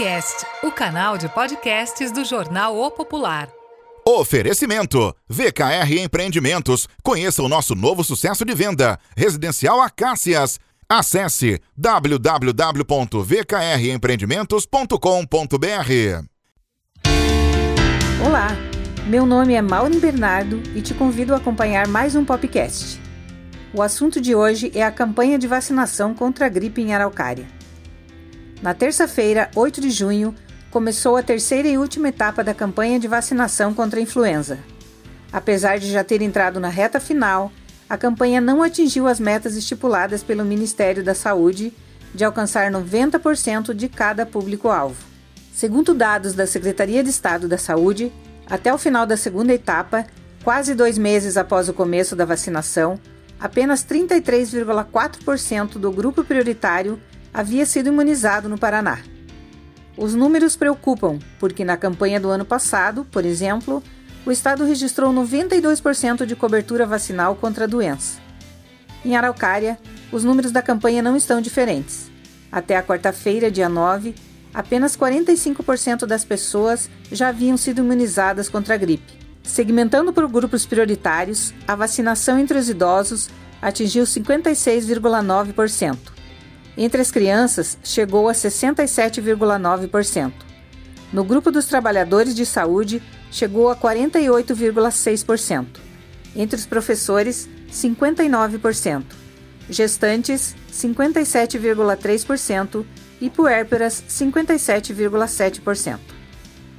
Popcast, o canal de podcasts do jornal O Popular. Oferecimento: VKR Empreendimentos. Conheça o nosso novo sucesso de venda, Residencial Acácias. Acesse www.vkrempreendimentos.com.br. Olá, meu nome é Maureen Bernardo e te convido a acompanhar mais um podcast. O assunto de hoje é a campanha de vacinação contra a gripe em Araucária. Na terça-feira, 8 de junho, começou a terceira e última etapa da campanha de vacinação contra a influenza. Apesar de já ter entrado na reta final, a campanha não atingiu as metas estipuladas pelo Ministério da Saúde de alcançar 90% de cada público-alvo. Segundo dados da Secretaria de Estado da Saúde, até o final da segunda etapa, quase dois meses após o começo da vacinação, apenas 33,4% do grupo prioritário havia sido imunizado no Paraná. Os números preocupam, porque na campanha do ano passado, por exemplo, o estado registrou 92% de cobertura vacinal contra a doença. Em Araucária, os números da campanha não estão diferentes. Até a quarta-feira, dia 9, apenas 45% das pessoas já haviam sido imunizadas contra a gripe. Segmentando por grupos prioritários, a vacinação entre os idosos atingiu 56,9%. Entre as crianças, chegou a 67,9%. No grupo dos trabalhadores de saúde, chegou a 48,6%. Entre os professores, 59%. Gestantes, 57,3% e puérperas, 57,7%.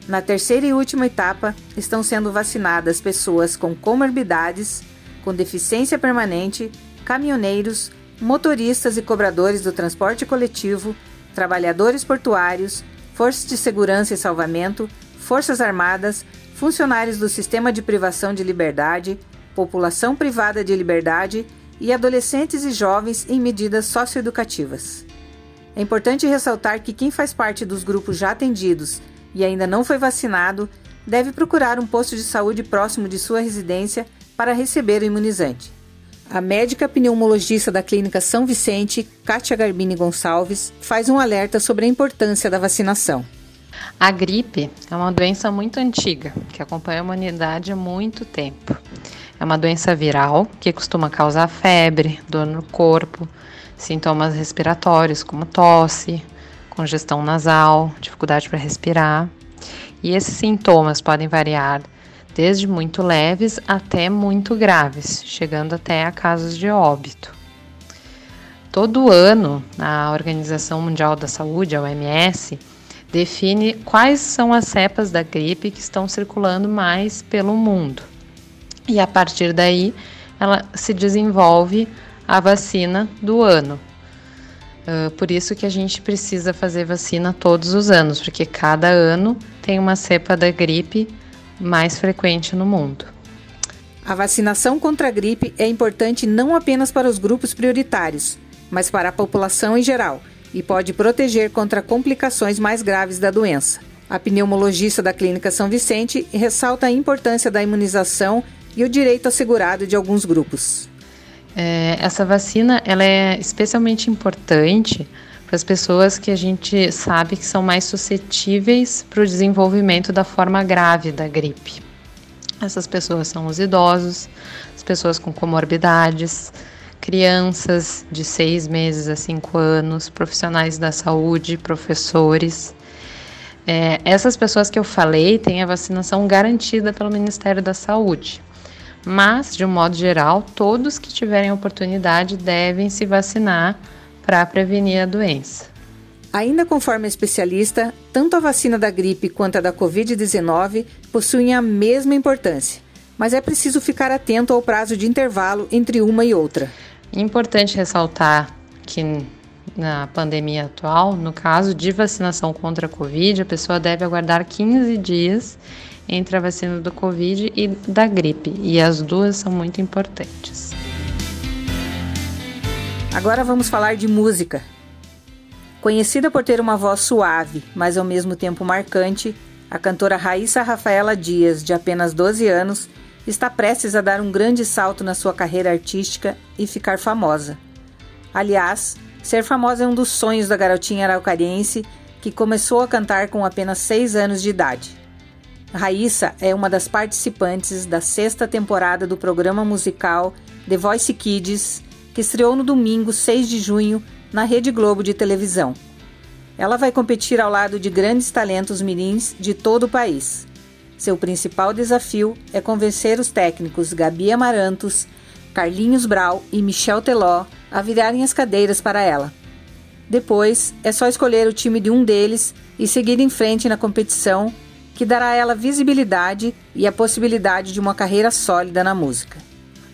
Na terceira e última etapa, estão sendo vacinadas pessoas com comorbidades, com deficiência permanente, caminhoneiros, motoristas e cobradores do transporte coletivo, trabalhadores portuários, forças de segurança e salvamento, forças armadas, funcionários do sistema de privação de liberdade, população privada de liberdade e adolescentes e jovens em medidas socioeducativas. É importante ressaltar que quem faz parte dos grupos já atendidos e ainda não foi vacinado deve procurar um posto de saúde próximo de sua residência para receber o imunizante. A médica pneumologista da Clínica São Vicente, Kátia Garbini Gonçalves, faz um alerta sobre a importância da vacinação. A gripe é uma doença muito antiga, que acompanha a humanidade há muito tempo. É uma doença viral que costuma causar febre, dor no corpo, sintomas respiratórios como tosse, congestão nasal, dificuldade para respirar. E esses sintomas podem variar desde muito leves até muito graves, chegando até a casos de óbito. Todo ano, a Organização Mundial da Saúde, a OMS, define quais são as cepas da gripe que estão circulando mais pelo mundo. E a partir daí, ela se desenvolve a vacina do ano. Uh, por isso que a gente precisa fazer vacina todos os anos, porque cada ano tem uma cepa da gripe mais frequente no mundo. A vacinação contra a gripe é importante não apenas para os grupos prioritários, mas para a população em geral e pode proteger contra complicações mais graves da doença. A pneumologista da Clínica São Vicente ressalta a importância da imunização e o direito assegurado de alguns grupos. É, essa vacina ela é especialmente importante as pessoas que a gente sabe que são mais suscetíveis para o desenvolvimento da forma grave da gripe. Essas pessoas são os idosos, as pessoas com comorbidades, crianças de seis meses a cinco anos, profissionais da saúde, professores. É, essas pessoas que eu falei têm a vacinação garantida pelo Ministério da Saúde. Mas, de um modo geral, todos que tiverem oportunidade devem se vacinar para prevenir a doença. Ainda conforme especialista, tanto a vacina da gripe quanto a da Covid-19 possuem a mesma importância, mas é preciso ficar atento ao prazo de intervalo entre uma e outra. Importante ressaltar que na pandemia atual, no caso de vacinação contra a Covid, a pessoa deve aguardar 15 dias entre a vacina do Covid e da gripe, e as duas são muito importantes. Agora vamos falar de música. Conhecida por ter uma voz suave, mas ao mesmo tempo marcante, a cantora Raíssa Rafaela Dias, de apenas 12 anos, está prestes a dar um grande salto na sua carreira artística e ficar famosa. Aliás, ser famosa é um dos sonhos da garotinha araucariense que começou a cantar com apenas 6 anos de idade. Raíssa é uma das participantes da sexta temporada do programa musical The Voice Kids, que estreou no domingo 6 de junho na Rede Globo de televisão. Ela vai competir ao lado de grandes talentos mirins de todo o país. Seu principal desafio é convencer os técnicos Gabi Amarantos, Carlinhos Brau e Michel Teló a virarem as cadeiras para ela. Depois, é só escolher o time de um deles e seguir em frente na competição, que dará a ela visibilidade e a possibilidade de uma carreira sólida na música.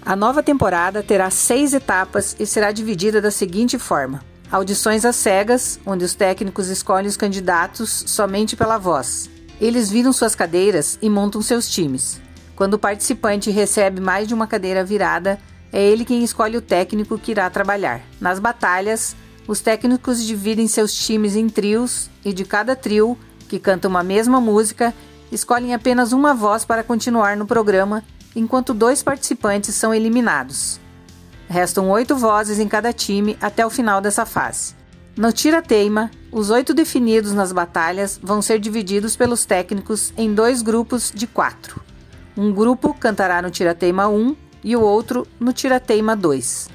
A nova temporada terá seis etapas e será dividida da seguinte forma: audições às cegas, onde os técnicos escolhem os candidatos somente pela voz. Eles viram suas cadeiras e montam seus times. Quando o participante recebe mais de uma cadeira virada, é ele quem escolhe o técnico que irá trabalhar. Nas batalhas, os técnicos dividem seus times em trios e de cada trio, que canta uma mesma música, escolhem apenas uma voz para continuar no programa, enquanto dois participantes são eliminados. Restam oito vozes em cada time até o final dessa fase. No tira-teima, os oito definidos nas batalhas vão ser divididos pelos técnicos em dois grupos de quatro. Um grupo cantará no tira-teima 1 e o outro no tira-teima 2.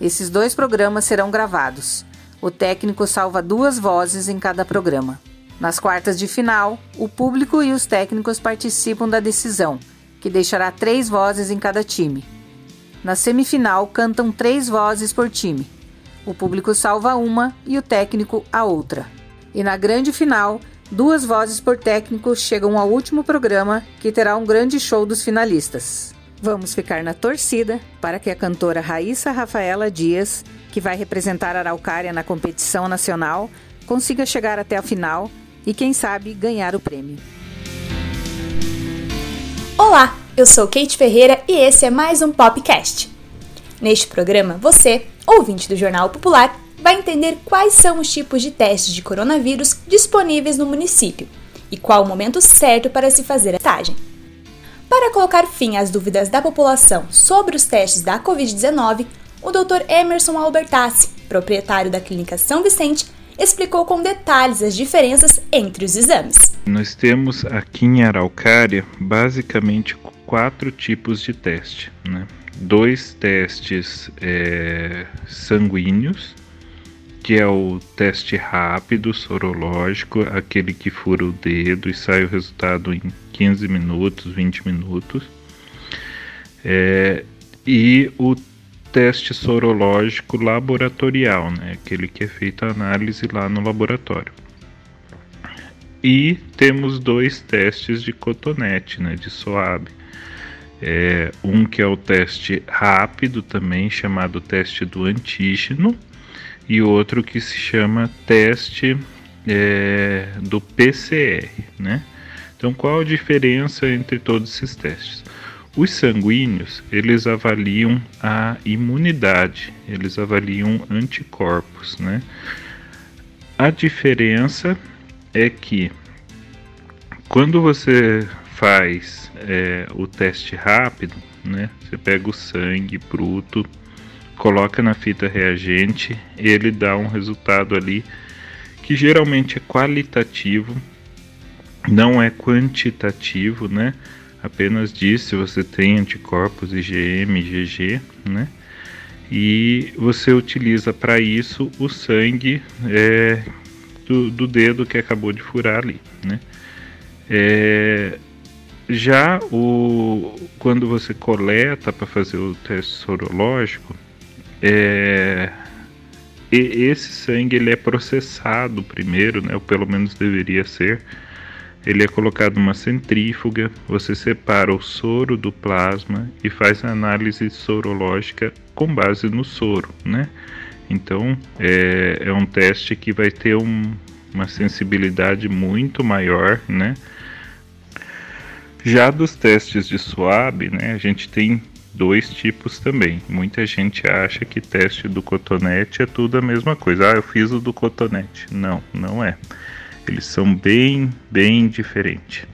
Esses dois programas serão gravados. O técnico salva duas vozes em cada programa. Nas quartas de final, o público e os técnicos participam da decisão, que deixará três vozes em cada time. Na semifinal, cantam três vozes por time. O público salva uma e o técnico a outra. E na grande final, duas vozes por técnico chegam ao último programa, que terá um grande show dos finalistas. Vamos ficar na torcida para que a cantora Raíssa Rafaela Dias, que vai representar a Araucária na competição nacional, consiga chegar até a final e, quem sabe, ganhar o prêmio. Olá, eu sou Kate Ferreira e esse é mais um Popcast. Neste programa, você, ouvinte do Jornal Popular, vai entender quais são os tipos de testes de coronavírus disponíveis no município e qual o momento certo para se fazer a testagem. Para colocar fim às dúvidas da população sobre os testes da Covid-19, o Dr. Emerson Albertassi, proprietário da Clínica São Vicente, explicou com detalhes as diferenças entre os exames. Nós temos aqui em Araucária basicamente quatro tipos de teste. Né? Dois testes é, sanguíneos, que é o teste rápido sorológico, aquele que fura o dedo e sai o resultado em 15 minutos, 20 minutos. É, e o teste sorológico laboratorial, né? aquele que é feito a análise lá no laboratório. E temos dois testes de cotonete, né, de SOAB. É, um que é o teste rápido também, chamado teste do antígeno, e outro que se chama teste é, do PCR, né? Então, qual a diferença entre todos esses testes? Os sanguíneos, eles avaliam a imunidade, eles avaliam anticorpos, né? A diferença é que quando você faz é, o teste rápido, né? Você pega o sangue bruto, coloca na fita reagente, ele dá um resultado ali que geralmente é qualitativo, não é quantitativo, né? Apenas diz se você tem anticorpos IgM, IgG, né? E você utiliza para isso o sangue é, do, do, dedo que acabou de furar ali, né? É, já o, quando você coleta para fazer o teste sorológico, é, esse sangue ele é processado primeiro, né? Ou pelo menos deveria ser ele é colocado numa centrífuga, você separa o soro do plasma e faz a análise sorológica com base no soro, né? Então é, é um teste que vai ter um, uma sensibilidade muito maior, né? Já dos testes de SWAB, né, a gente tem dois tipos também. Muita gente acha que teste do cotonete é tudo a mesma coisa. Ah, eu fiz o do cotonete. Não, não é. Eles são bem, bem diferentes.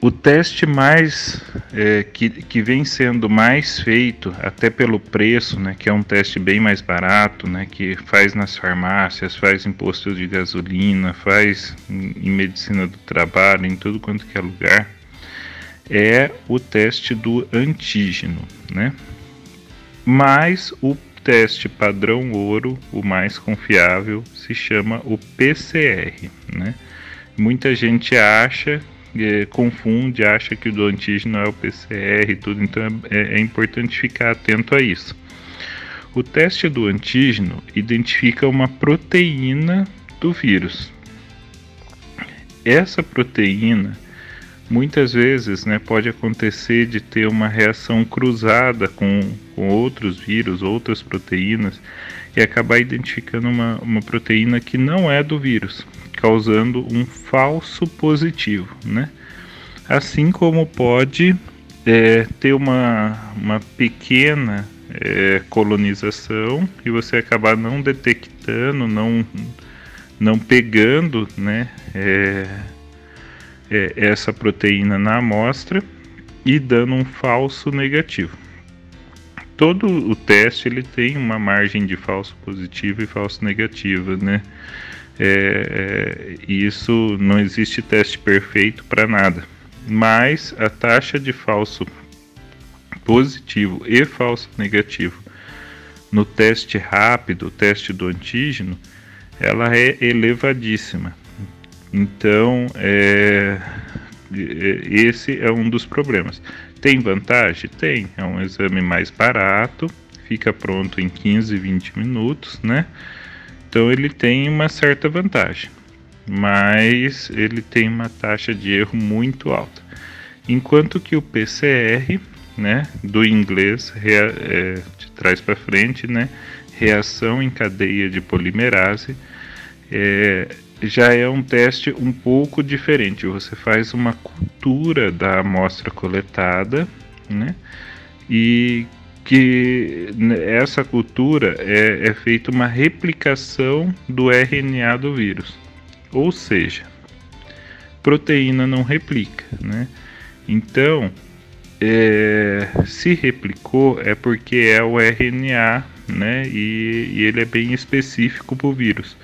o teste mais é, que, que vem sendo mais feito, até pelo preço, né, que é um teste bem mais barato, né, que faz nas farmácias, faz em postos de gasolina, faz em, em medicina do trabalho, em tudo quanto que é lugar, é o teste do antígeno, né? Mas o teste padrão ouro, o mais confiável, se chama o PCR, né? Muita gente acha é, confunde, acha que o do antígeno é o PCR e tudo, então é, é importante ficar atento a isso. O teste do antígeno identifica uma proteína do vírus. Essa proteína muitas vezes né, pode acontecer de ter uma reação cruzada com, com outros vírus, outras proteínas, e acabar identificando uma, uma proteína que não é do vírus, causando um falso positivo, né? Assim como pode é, ter uma, uma pequena é, colonização e você acabar não detectando, não, não pegando, né? É, é essa proteína na amostra e dando um falso negativo. Todo o teste ele tem uma margem de falso positivo e falso negativo, né? É, é, isso não existe teste perfeito para nada, mas a taxa de falso positivo e falso negativo no teste rápido, o teste do antígeno, ela é elevadíssima. Então, é, é esse é um dos problemas. Tem vantagem? Tem. É um exame mais barato, fica pronto em 15, 20 minutos, né? Então ele tem uma certa vantagem, mas ele tem uma taxa de erro muito alta. Enquanto que o PCR, né, do inglês, é, de trás para frente, né, reação em cadeia de polimerase, é, já é um teste um pouco diferente. Você faz uma cultura da amostra coletada, né, e que essa cultura é, é feita uma replicação do RNA do vírus. Ou seja, proteína não replica, né? Então, é, se replicou é porque é o RNA, né? E, e ele é bem específico para o vírus.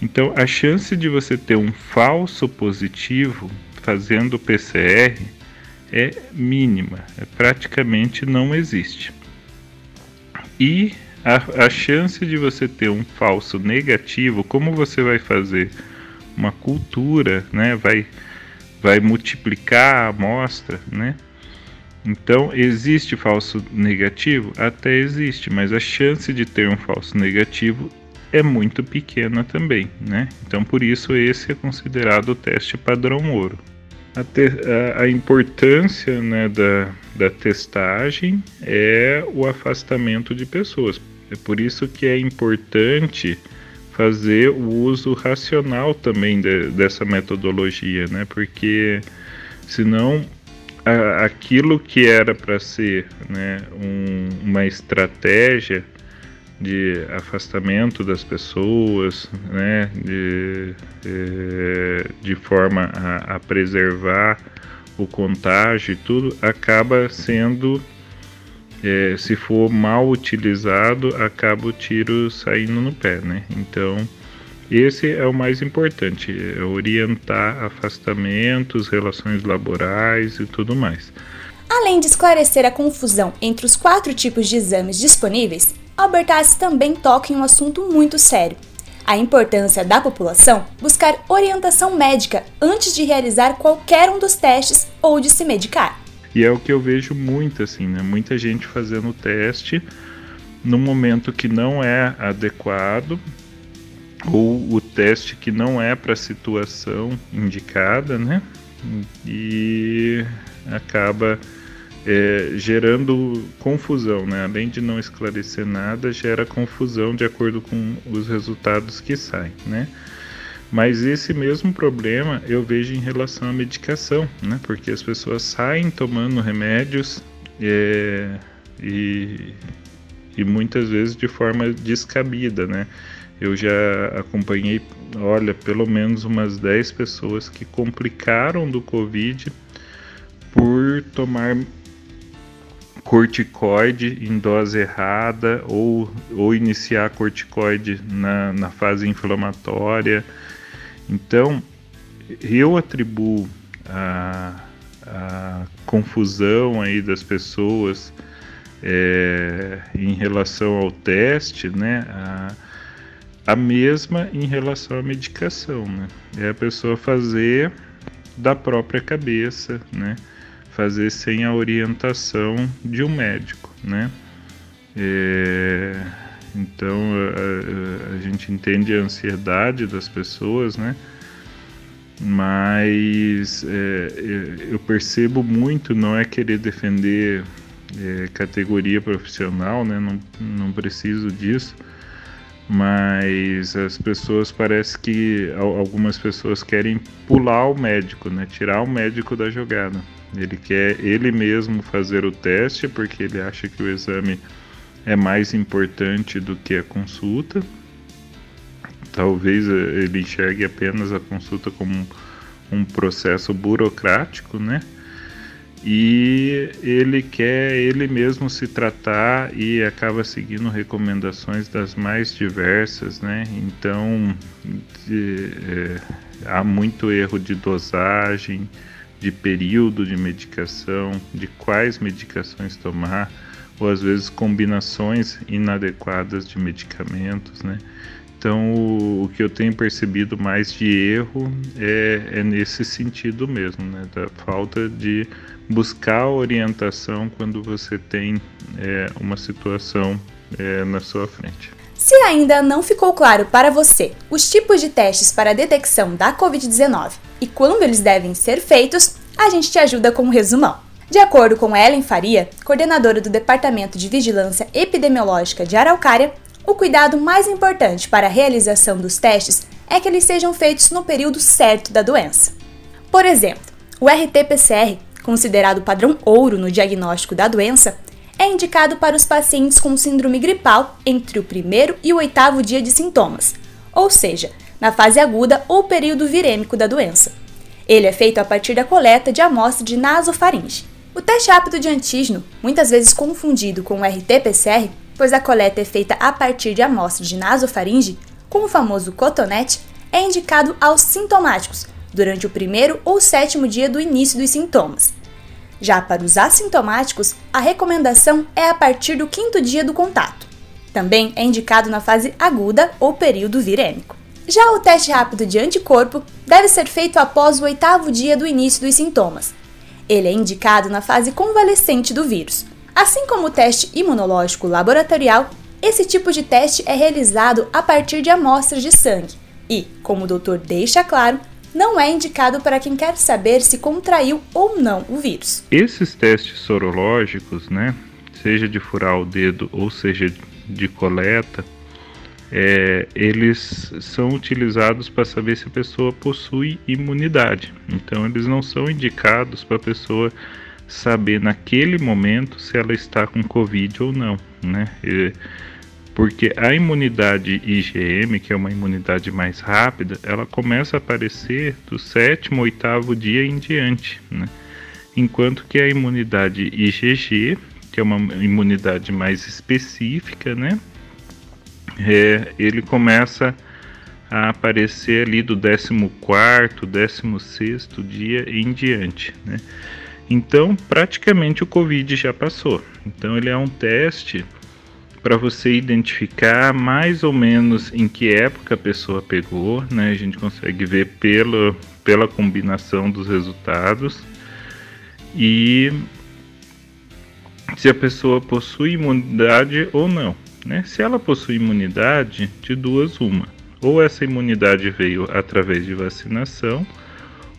Então, a chance de você ter um falso positivo fazendo PCR é mínima, é praticamente não existe. E a, a chance de você ter um falso negativo, como você vai fazer uma cultura, né? Vai, vai multiplicar a amostra, né? Então, existe falso negativo? Até existe, mas a chance de ter um falso negativo é muito pequena também, né? Então, por isso, esse é considerado o teste padrão ouro a, te, a, a importância né, da, da testagem é o afastamento de pessoas. É por isso que é importante fazer o uso racional também de, dessa metodologia, né? Porque senão a, aquilo que era para ser né, um, uma estratégia de afastamento das pessoas, né, de, de, de forma a, a, preservar o contágio e tudo, acaba sendo, é, se for mal utilizado, acaba o tiro saindo no pé, né? Então, esse é o mais importante, é orientar afastamentos, relações laborais e tudo mais. Além de esclarecer a confusão entre os quatro tipos de exames disponíveis, Albertassi também toca em um assunto muito sério: a importância da população buscar orientação médica antes de realizar qualquer um dos testes ou de se medicar. E é o que eu vejo muito assim, né? Muita gente fazendo o teste no momento que não é adequado ou o teste que não é para a situação indicada, né? E acaba é, gerando confusão, né? Além de não esclarecer nada, gera confusão de acordo com os resultados que saem, né? Mas esse mesmo problema eu vejo em relação à medicação, né? Porque as pessoas saem tomando remédios é, e, e muitas vezes de forma descabida, né? Eu já acompanhei, olha, pelo menos umas 10 pessoas que complicaram do Covid por tomar corticoide em dose errada ou, ou iniciar corticoide na, na fase inflamatória. Então, eu atribuo a, a confusão aí das pessoas é, em relação ao teste, né? A, a mesma em relação à medicação, né? É a pessoa fazer da própria cabeça, né? Fazer sem a orientação de um médico, né? É, então a, a, gente entende a ansiedade das pessoas, né? Mas é, é eu percebo muito, não é querer defender é, categoria profissional, né? Não, não preciso disso mas as pessoas parece que algumas pessoas querem pular o médico, né? Tirar o médico da jogada. Ele quer ele mesmo fazer o teste porque ele acha que o exame é mais importante do que a consulta. Talvez eh, ele enxergue apenas a consulta como um processo burocrático, né? e ele quer ele mesmo se tratar e acaba seguindo recomendações das mais diversas, né? Então de, é, há muito erro de dosagem, de período de medicação, de quais medicações tomar, ou às vezes combinações inadequadas de medicamentos, né? Então, o, o, que eu tenho percebido mais de erro é, é nesse sentido mesmo, né? Da falta de buscar orientação quando você tem é, uma situação é, na sua frente. Se ainda não ficou claro para você os tipos de testes para a detecção da Covid-19 e quando eles devem ser feitos, a gente te ajuda com um resumão. De acordo com Ellen Faria, coordenadora do Departamento de Vigilância Epidemiológica de Araucária, o cuidado mais importante para a realização dos testes é que eles sejam feitos no período certo da doença. Por exemplo, o RT-PCR considerado padrão ouro no diagnóstico da doença, é indicado para os pacientes com síndrome gripal entre o primeiro e o oitavo dia de sintomas, ou seja, na fase aguda ou período virêmico da doença. Ele é feito a partir da coleta de amostra de nasofaringe. O teste rápido de antígeno, muitas vezes confundido com o RT-PCR, pois a coleta é feita a partir de amostra de nasofaringe, com o famoso cotonete, é indicado aos sintomáticos, durante o primeiro ou sétimo dia do início dos sintomas, já para os assintomáticos, a recomendação é a partir do quinto dia do contato. Também é indicado na fase aguda ou período virêmico. Já o teste rápido de anticorpo deve ser feito após o oitavo dia do início dos sintomas. Ele é indicado na fase convalescente do vírus. Assim como o teste imunológico laboratorial, esse tipo de teste é realizado a partir de amostras de sangue e, como o doutor deixa claro, não é indicado para quem quer saber se contraiu ou não o vírus. Esses testes sorológicos, né, seja de furar o dedo ou seja de coleta, é, eles são utilizados para saber se a pessoa possui imunidade. Então, eles não são indicados para a pessoa saber naquele momento se ela está com Covid ou não, né? E, porque a imunidade IgM, que é uma imunidade mais rápida, ela começa a aparecer do sétimo, oitavo dia em diante, né? enquanto que a imunidade IgG, que é uma imunidade mais específica, né? É, ele começa a aparecer ali do 14º, 16º dia em diante, né? Então, praticamente o COVID já passou. Então, ele é um teste para você identificar mais ou menos em que época a pessoa pegou, né? A gente consegue ver pela, pela combinação dos resultados e se a pessoa possui imunidade ou não, né? Se ela possui imunidade, de duas uma, ou essa imunidade veio através de vacinação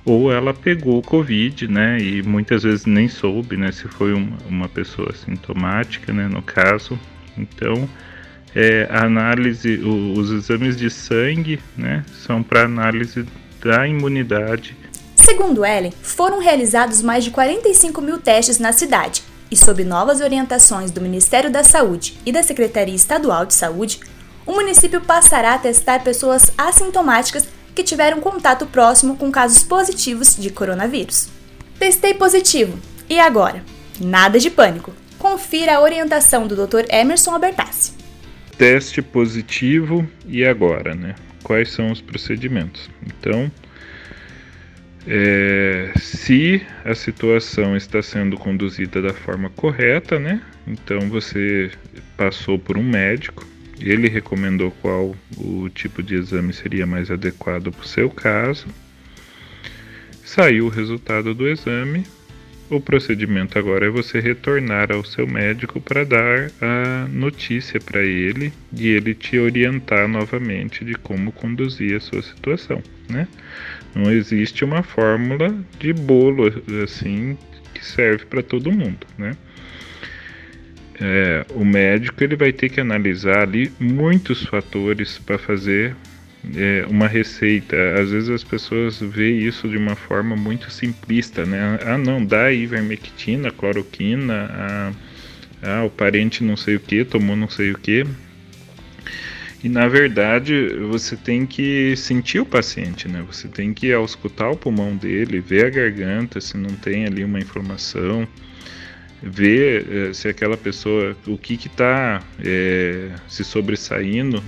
ou ela pegou Covid, né? E muitas vezes nem soube, né? Se foi uma, uma pessoa sintomática, né? No caso, então, é, a análise, o, os exames de sangue, né, são para análise da imunidade. Segundo Ellen, foram realizados mais de 45 mil testes na cidade e, sob novas orientações do Ministério da Saúde e da Secretaria Estadual de Saúde, o município passará a testar pessoas assintomáticas que tiveram contato próximo com casos positivos de coronavírus. Testei positivo. E agora? Nada de pânico. Confira a orientação do Dr. Emerson Albertassi. Teste positivo e agora, né? Quais são os procedimentos? Então, é, se a situação está sendo conduzida da forma correta, né? Então você passou por um médico, ele recomendou qual o tipo de exame seria mais adequado para o seu caso. Saiu o resultado do exame. O procedimento agora é você retornar ao seu médico para dar a notícia para ele e ele te orientar novamente de como conduzir a sua situação, né? Não existe uma fórmula de bolo assim que serve para todo mundo, né? É, o médico ele vai ter que analisar ali muitos fatores para fazer é, uma receita. Às vezes as pessoas veem isso de uma forma muito simplista, né? Ah, não, dá ivermectina, cloroquina, ah, ah, o parente não sei o que, tomou não sei o que. E na verdade você tem que sentir o paciente, né? Você tem que auscultar o pulmão dele, ver a garganta se não tem ali uma inflamação, ver eh, se aquela pessoa, o que está eh, se sobressaindo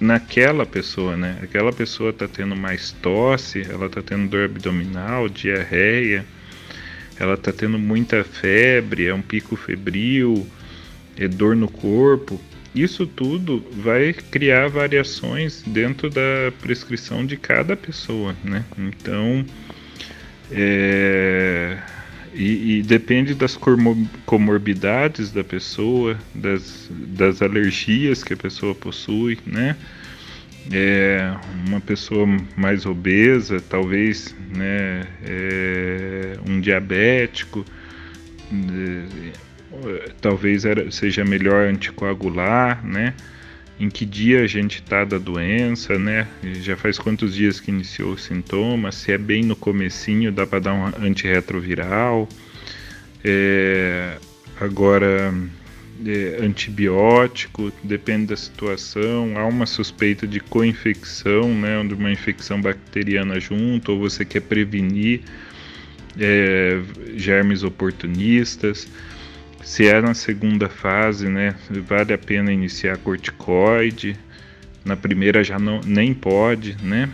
naquela pessoa, né? Aquela pessoa está tendo mais tosse, ela está tendo dor abdominal, diarreia, ela está tendo muita febre, é um pico febril, é dor no corpo. Isso tudo vai criar variações dentro da prescrição de cada pessoa, né? Então, é, e, e, depende das comorbidades da pessoa, das, das alergias que a pessoa possui, né? É, uma pessoa mais obesa, talvez né, é, um diabético, talvez era, seja melhor anticoagular, né? Em que dia a gente está da doença, né? Já faz quantos dias que iniciou os sintomas? Se é bem no comecinho, dá para dar um antirretroviral. É, agora, é, antibiótico, depende da situação. Há uma suspeita de co-infecção, né? De uma infecção bacteriana junto, ou você quer prevenir é, germes oportunistas. Se é na segunda fase, né, vale a pena iniciar corticoide. Na primeira já não, nem pode, né?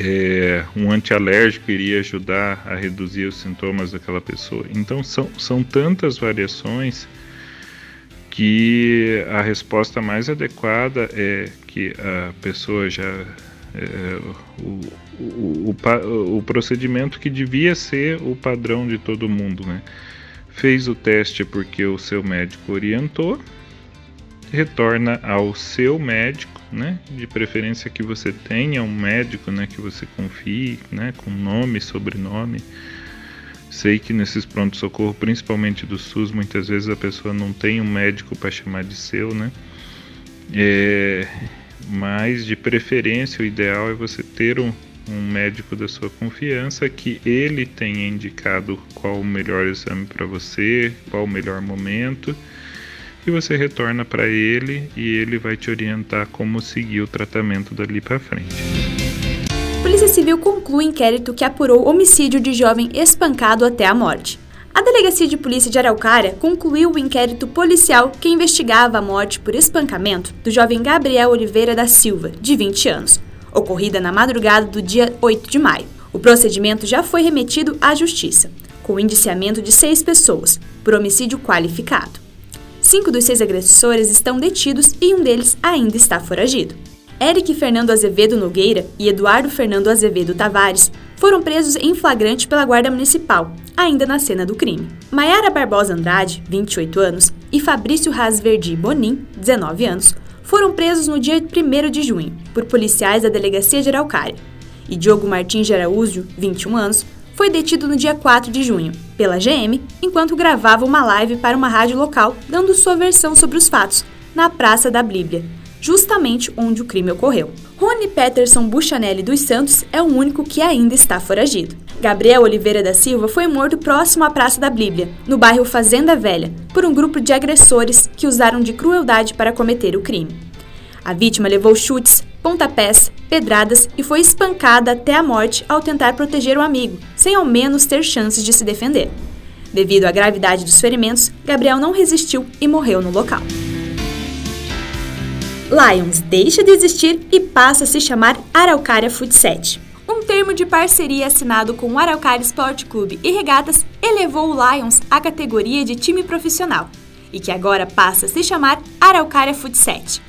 É, um antialérgico iria ajudar a reduzir os sintomas daquela pessoa. Então são, são tantas variações que a resposta mais adequada é que a pessoa já é, o, o, o, o procedimento que devia ser o padrão de todo mundo, né? Fez o teste porque o seu médico orientou, retorna ao seu médico, né? De preferência que você tenha um médico, né? Que você confie, né? Com nome, sobrenome. Sei que nesses pronto socorro, principalmente do SUS, muitas vezes a pessoa não tem um médico para chamar de seu, né? É, mas de preferência o ideal é você ter um, um médico da sua confiança que ele tenha indicado qual o melhor exame para você, qual o melhor momento, e você retorna para ele e ele vai te orientar como seguir o tratamento dali para frente. Polícia Civil conclui inquérito que apurou homicídio de jovem espancado até a morte. A Delegacia de Polícia de Araucária concluiu o inquérito policial que investigava a morte por espancamento do jovem Gabriel Oliveira da Silva, de 20 anos, ocorrida na madrugada do dia 8 de maio. O procedimento já foi remetido à Justiça, com o indiciamento de seis pessoas, por homicídio qualificado. Cinco dos seis agressores estão detidos e um deles ainda está foragido. Eric Fernando Azevedo Nogueira e Eduardo Fernando Azevedo Tavares foram presos em flagrante pela Guarda Municipal, ainda na cena do crime. Maiara Barbosa Andrade, 28 anos, e Fabrício Rasverdi Bonin, 19 anos, foram presos no dia 1 de junho por policiais da Delegacia de Araucária. E Diogo Martins Araújo, 21 anos, foi detido no dia 4 de junho pela GM enquanto gravava uma live para uma rádio local dando sua versão sobre os fatos na Praça da Bíblia, justamente onde o crime ocorreu. Rony Peterson Buchanelli dos Santos é o único que ainda está foragido. Gabriel Oliveira da Silva foi morto próximo à Praça da Bíblia, no bairro Fazenda Velha, por um grupo de agressores que usaram de crueldade para cometer o crime. A vítima levou chutes, pontapés, pedradas e foi espancada até a morte ao tentar proteger o amigo, sem ao menos ter chances de se defender. Devido à gravidade dos ferimentos, Gabriel não resistiu e morreu no local. Lions deixa de existir e passa a se chamar Araucária Futset. Um termo de parceria assinado com o Araucária Sport Clube e Regatas elevou o Lions à categoria de time profissional e que agora passa a se chamar Araucária Futset.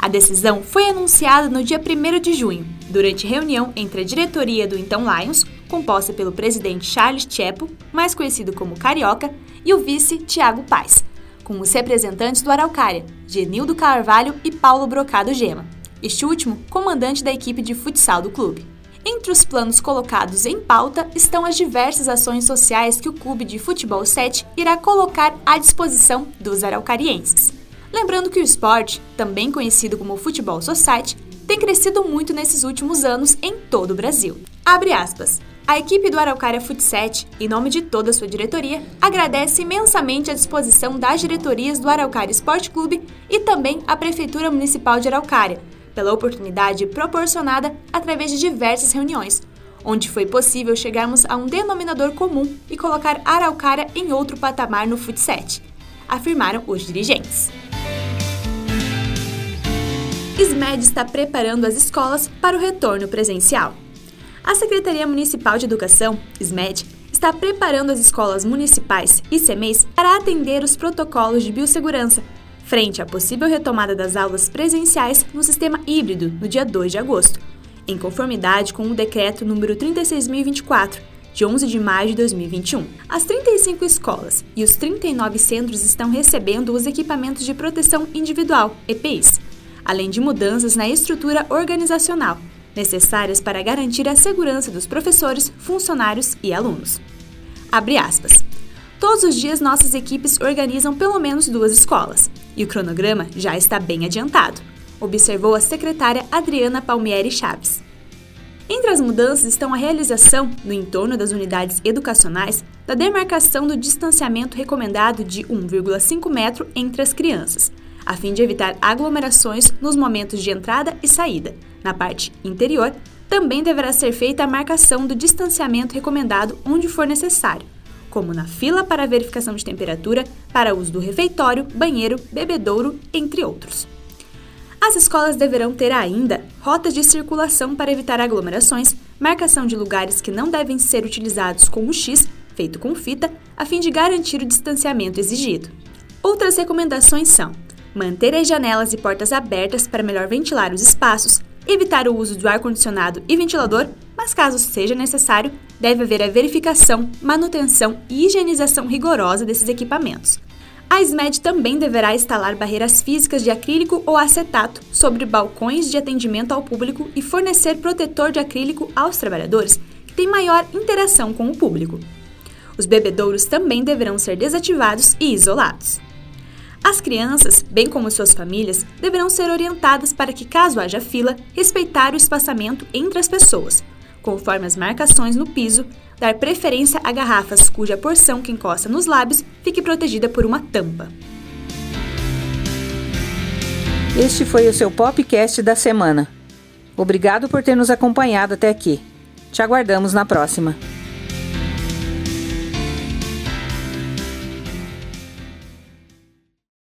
A decisão foi anunciada no dia 1 de junho, durante reunião entre a diretoria do então Lions, composta pelo presidente Charles Chepo, mais conhecido como Carioca, e o vice Tiago Paes, com os representantes do Araucária, Genildo Carvalho e Paulo Brocado Gema, este último comandante da equipe de futsal do clube. Entre os planos colocados em pauta estão as diversas ações sociais que o Clube de Futebol 7 irá colocar à disposição dos araucarienses. Lembrando que o esporte, também conhecido como Futebol Society, tem crescido muito nesses últimos anos em todo o Brasil. Abre aspas. A equipe do Araucária Futset, em nome de toda a sua diretoria, agradece imensamente a disposição das diretorias do Araucária Esporte Clube e também a Prefeitura Municipal de Araucária, pela oportunidade proporcionada através de diversas reuniões, onde foi possível chegarmos a um denominador comum e colocar Araucária em outro patamar no Futset, afirmaram os dirigentes. SMED está preparando as escolas para o retorno presencial. A Secretaria Municipal de Educação, SMED, está preparando as escolas municipais e CMEs para atender os protocolos de biossegurança frente à possível retomada das aulas presenciais no sistema híbrido no dia 2 de agosto, em conformidade com o decreto número 36024, de 11 de maio de 2021. As 35 escolas e os 39 centros estão recebendo os equipamentos de proteção individual, EPIs, além de mudanças na estrutura organizacional, necessárias para garantir a segurança dos professores, funcionários e alunos. Abre aspas. Todos os dias nossas equipes organizam pelo menos duas escolas, e o cronograma já está bem adiantado, observou a secretária Adriana Palmieri Chaves. Entre as mudanças estão a realização, no entorno das unidades educacionais, da demarcação do distanciamento recomendado de 1,5 metro entre as crianças, a fim de evitar aglomerações nos momentos de entrada e saída. Na parte interior, também deverá ser feita a marcação do distanciamento recomendado onde for necessário, como na fila para verificação de temperatura, para uso do refeitório, banheiro, bebedouro, entre outros. As escolas deverão ter ainda rotas de circulação para evitar aglomerações, marcação de lugares que não devem ser utilizados com o X, feito com fita, a fim de garantir o distanciamento exigido. Outras recomendações são manter as janelas e portas abertas para melhor ventilar os espaços, evitar o uso do ar-condicionado e ventilador, mas caso seja necessário, deve haver a verificação, manutenção e higienização rigorosa desses equipamentos. A SMED também deverá instalar barreiras físicas de acrílico ou acetato sobre balcões de atendimento ao público e fornecer protetor de acrílico aos trabalhadores que têm maior interação com o público. Os bebedouros também deverão ser desativados e isolados. As crianças, bem como suas famílias, deverão ser orientadas para que, caso haja fila, respeitar o espaçamento entre as pessoas, conforme as marcações no piso, dar preferência a garrafas cuja porção que encosta nos lábios fique protegida por uma tampa. Este foi o seu podcast da semana. Obrigado por ter nos acompanhado até aqui. Te aguardamos na próxima.